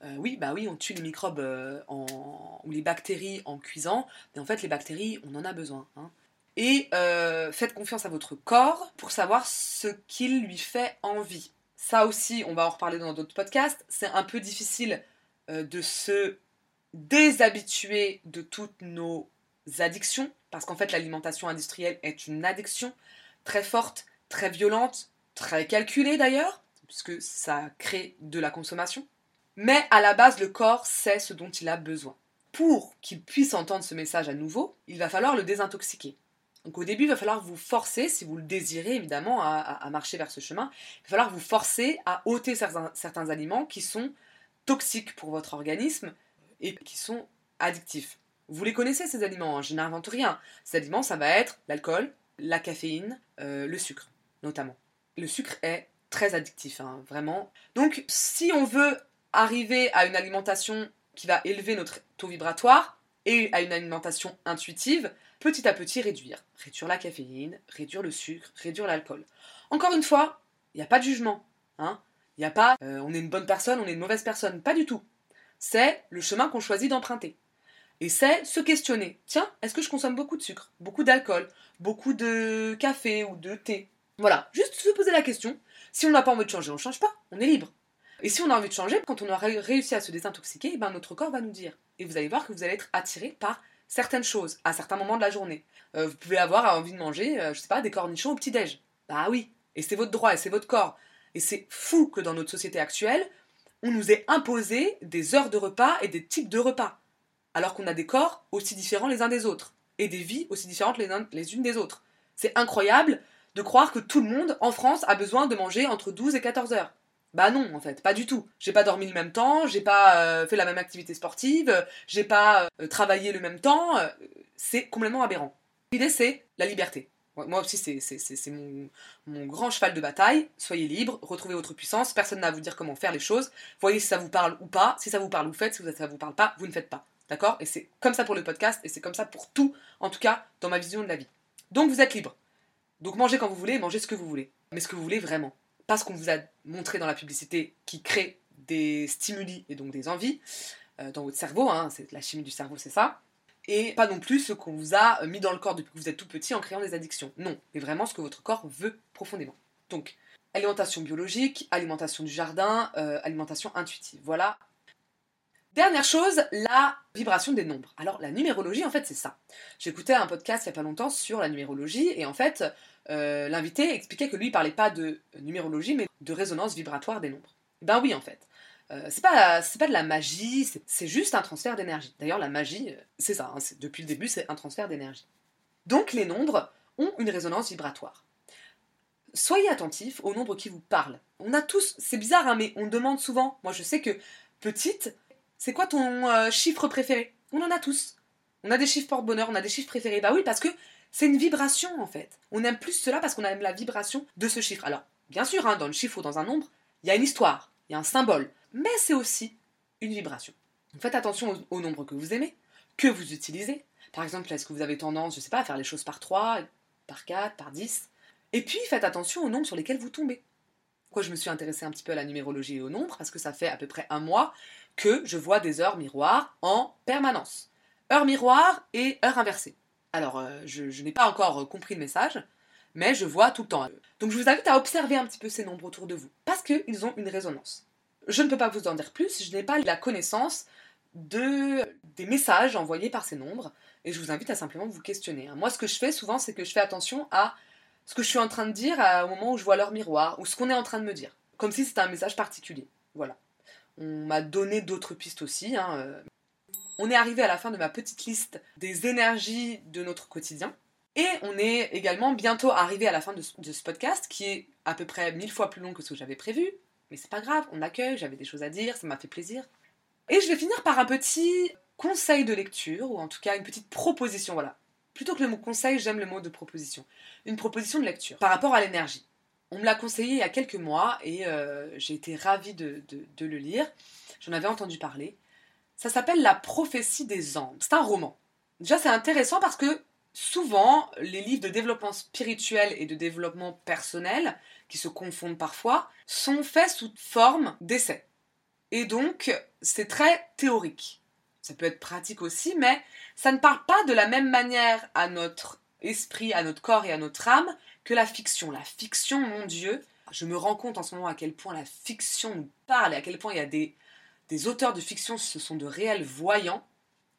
Euh, oui, bah oui, on tue les microbes euh, ou les bactéries en cuisant, mais en fait, les bactéries, on en a besoin. Hein. Et euh, faites confiance à votre corps pour savoir ce qu'il lui fait envie. Ça aussi, on va en reparler dans d'autres podcasts. C'est un peu difficile de se déshabituer de toutes nos addictions, parce qu'en fait, l'alimentation industrielle est une addiction très forte, très violente, très calculée d'ailleurs, puisque ça crée de la consommation. Mais à la base, le corps sait ce dont il a besoin. Pour qu'il puisse entendre ce message à nouveau, il va falloir le désintoxiquer. Donc au début, il va falloir vous forcer, si vous le désirez évidemment, à, marcher vers ce chemin, il va falloir vous forcer à ôter certains, aliments qui sont toxiques pour votre organisme et qui sont addictifs. Vous les connaissez ces aliments, hein, je n'invente rien. Ces aliments, ça va être l'alcool, la caféine, euh, le sucre notamment. Le sucre est très addictif, hein, vraiment. Donc si on veut arriver à une alimentation qui va élever notre taux vibratoire et à une alimentation intuitive, petit à petit réduire. Réduire la caféine, réduire le sucre, réduire l'alcool. Encore une fois, il n'y a pas de jugement. Hein il n'y a pas euh, on est une bonne personne, on est une mauvaise personne. Pas du tout. C'est le chemin qu'on choisit d'emprunter. Et c'est se questionner. Tiens, est-ce que je consomme beaucoup de sucre, beaucoup d'alcool, beaucoup de café ou de thé? Voilà, juste se poser la question. Si on n'a pas envie de changer, on ne change pas. On est libre. Et si on a envie de changer, quand on aura réussi à se désintoxiquer, eh ben notre corps va nous dire. Et vous allez voir que vous allez être attiré par certaines choses à certains moments de la journée. Euh, vous pouvez avoir envie de manger, euh, je sais pas, des cornichons au petit-déj. Bah oui, et c'est votre droit et c'est votre corps. Et c'est fou que dans notre société actuelle, on nous ait imposé des heures de repas et des types de repas. Alors qu'on a des corps aussi différents les uns des autres. Et des vies aussi différentes les, les unes des autres. C'est incroyable de croire que tout le monde en France a besoin de manger entre 12 et 14 heures. Bah non, en fait, pas du tout. J'ai pas dormi le même temps, j'ai pas euh, fait la même activité sportive, j'ai pas euh, travaillé le même temps. Euh, c'est complètement aberrant. L'idée, c'est la liberté. Moi aussi, c'est mon, mon, grand cheval de bataille. Soyez libre, retrouvez votre puissance, personne n'a à vous dire comment faire les choses. Voyez si ça vous parle ou pas. Si ça vous parle, vous faites. Si ça vous parle pas, vous ne faites pas. D'accord? Et c'est comme ça pour le podcast et c'est comme ça pour tout, en tout cas, dans ma vision de la vie. Donc vous êtes libre. Donc mangez quand vous voulez, mangez ce que vous voulez. Mais ce que vous voulez vraiment pas ce qu'on vous a montré dans la publicité qui crée des stimuli et donc des envies euh, dans votre cerveau, hein, c'est la chimie du cerveau, c'est ça. Et pas non plus ce qu'on vous a mis dans le corps depuis que vous êtes tout petit en créant des addictions. Non, mais vraiment ce que votre corps veut profondément. Donc, alimentation biologique, alimentation du jardin, euh, alimentation intuitive. Voilà. Dernière chose, la vibration des nombres. Alors la numérologie, en fait, c'est ça. J'écoutais un podcast il n'y a pas longtemps sur la numérologie, et en fait, euh, l'invité expliquait que lui parlait pas de numérologie, mais de résonance vibratoire des nombres. Ben oui, en fait. Euh, c'est pas, pas de la magie, c'est- juste un transfert d'énergie. D'ailleurs, la magie, euh, c'est ça, hein, depuis le début, c'est un transfert d'énergie. Donc, les nombres ont une résonance vibratoire. Soyez attentifs aux nombres qui vous parlent. On a tous, c'est bizarre, hein, mais on demande souvent. Moi, je sais que petite, c'est quoi ton chiffre préféré? On en a tous. On a des chiffres porte-bonheur, on a des chiffres préférés. Bah oui, parce que c'est une vibration en fait. On aime plus cela parce qu'on aime la vibration de ce chiffre. Alors, bien sûr, hein, dans le chiffre ou dans un nombre, il y a une histoire, il y a un symbole, mais c'est aussi une vibration. Donc faites attention au, au nombre que vous aimez, que vous utilisez. Par exemple, est-ce que vous avez tendance, je sais pas, à faire les choses par 3, par 4, par 10 Et puis faites attention aux nombres sur lesquels vous tombez. Pourquoi je me suis intéressée un petit peu à la numérologie et aux nombres Parce que ça fait à peu près un mois que je vois des heures miroirs en permanence. Heure miroir et heure inversée. Alors, euh, je, n'ai pas encore euh, compris le message, mais je vois tout le temps. Donc, je vous invite à observer un petit peu ces nombres autour de vous, parce qu'ils ont une résonance. Je ne peux pas vous en dire plus, je n'ai pas la connaissance de, des messages envoyés par ces nombres, et je vous invite à simplement vous questionner. hein. Moi, ce que je fais souvent, c'est que je fais attention à ce que je suis en train de dire au moment où je vois leur miroir, ou ce qu'on est en train de me dire, comme si c'était un message particulier. Voilà. On m'a donné d'autres pistes aussi. hein, euh, on est arrivé à la fin de ma petite liste des énergies de notre quotidien. Et on est également bientôt arrivé à la fin de ce, podcast qui est à peu près mille fois plus long que ce que j'avais prévu. Mais c'est pas grave, on accueille, j'avais des choses à dire, ça m'a fait plaisir. Et je vais finir par un petit conseil de lecture, ou en tout cas une petite proposition, voilà. Plutôt que le mot conseil, j'aime le mot de proposition. Une proposition de lecture par rapport à l'énergie. On me l'a conseillé il y a quelques mois et euh, j'ai été ravie de- de le lire. J'en avais entendu parler. Ça s'appelle La prophétie des Andes. C'est un roman. Déjà, c'est intéressant parce que souvent, les livres de développement spirituel et de développement personnel, qui se confondent parfois, sont faits sous forme d'essais. Et donc, c'est très théorique. Ça peut être pratique aussi, mais ça ne parle pas de la même manière à notre esprit, à notre corps et à notre âme que la fiction. La fiction, mon Dieu, je me rends compte en ce moment à quel point la fiction nous parle et à quel point il y a des, des auteurs de fiction, ce sont de réels voyants.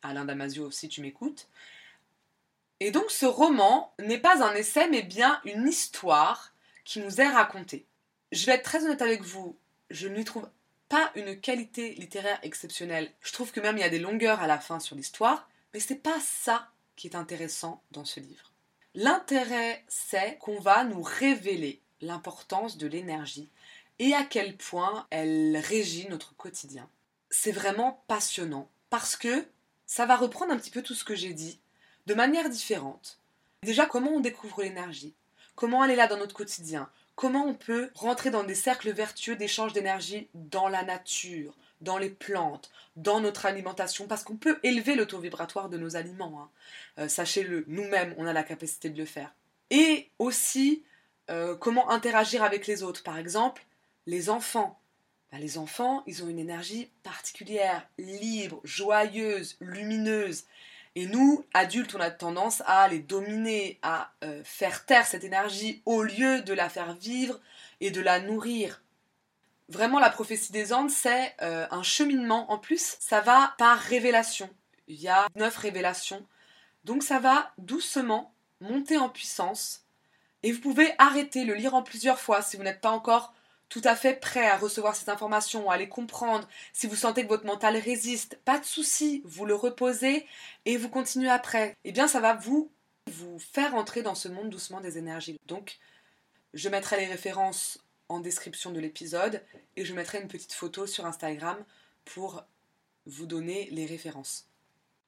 Alain Damasio, si tu m'écoutes. Et donc ce roman n'est pas un essai, mais bien une histoire qui nous est racontée. Je vais être très honnête avec vous, je ne lui trouve pas une qualité littéraire exceptionnelle. Je trouve que même il y a des longueurs à la fin sur l'histoire, mais c'est pas ça qui est intéressant dans ce livre. L'intérêt, c'est qu'on va nous révéler l'importance de l'énergie et à quel point elle régit notre quotidien. C'est vraiment passionnant parce que ça va reprendre un petit peu tout ce que j'ai dit de manière différente. Déjà, comment on découvre l'énergie? Comment elle est là dans notre quotidien? Comment on peut rentrer dans des cercles vertueux d'échange d'énergie dans la nature, dans les plantes, dans notre alimentation? Parce qu'on peut élever le taux vibratoire de nos aliments. hein. Euh, Sachez-le, nous-mêmes, on a la capacité de le faire. Et aussi, euh, comment interagir avec les autres. Par exemple, les enfants. Ben, les enfants, ils ont une énergie particulière, libre, joyeuse, lumineuse. Et nous, adultes, on a tendance à les dominer, à euh, faire taire cette énergie au lieu de la faire vivre et de la nourrir. Vraiment, la prophétie des Andes, c'est euh, un cheminement. En plus, ça va par révélation. Il y a neuf révélations. Donc ça va doucement monter en puissance. Et vous pouvez arrêter, le lire en plusieurs fois si vous n'êtes pas encore tout à fait prêt à recevoir ces informations, à les comprendre. Si vous sentez que votre mental résiste, pas de souci, vous le reposez et vous continuez après. Eh bien, ça va vous vous faire entrer dans ce monde doucement des énergies. Donc, je mettrai les références en description de l'épisode et je mettrai une petite photo sur Instagram pour vous donner les références.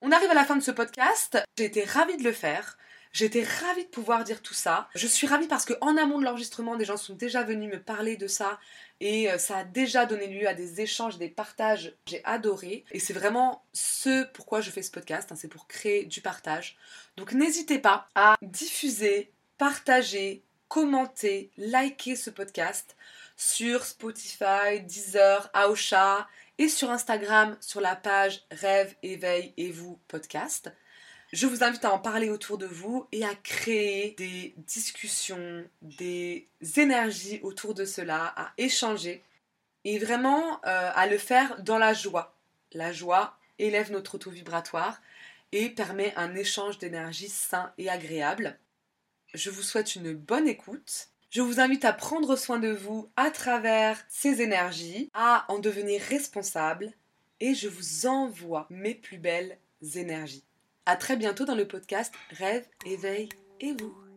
On arrive à la fin de ce podcast. J'ai été ravie de le faire. J'étais ravie de pouvoir dire tout ça. Je suis ravie parce que en amont de l'enregistrement, des gens sont déjà venus me parler de ça et euh, ça a déjà donné lieu à des échanges, des partages. J'ai adoré et c'est vraiment ce pourquoi je fais ce podcast. hein, c'est pour créer du partage. Donc n'hésitez pas à diffuser, partager, commenter, liker ce podcast sur Spotify, Deezer, Aosha et sur Instagram sur la page Rêve, Éveil et vous podcast. Je vous invite à en parler autour de vous et à créer des discussions, des énergies autour de cela, à échanger et vraiment euh, à le faire dans la joie. La joie élève notre taux vibratoire et permet un échange d'énergie sain et agréable. Je vous souhaite une bonne écoute. Je vous invite à prendre soin de vous à travers ces énergies, à en devenir responsable et je vous envoie mes plus belles énergies. À très bientôt dans le podcast Rêve, éveil et vous.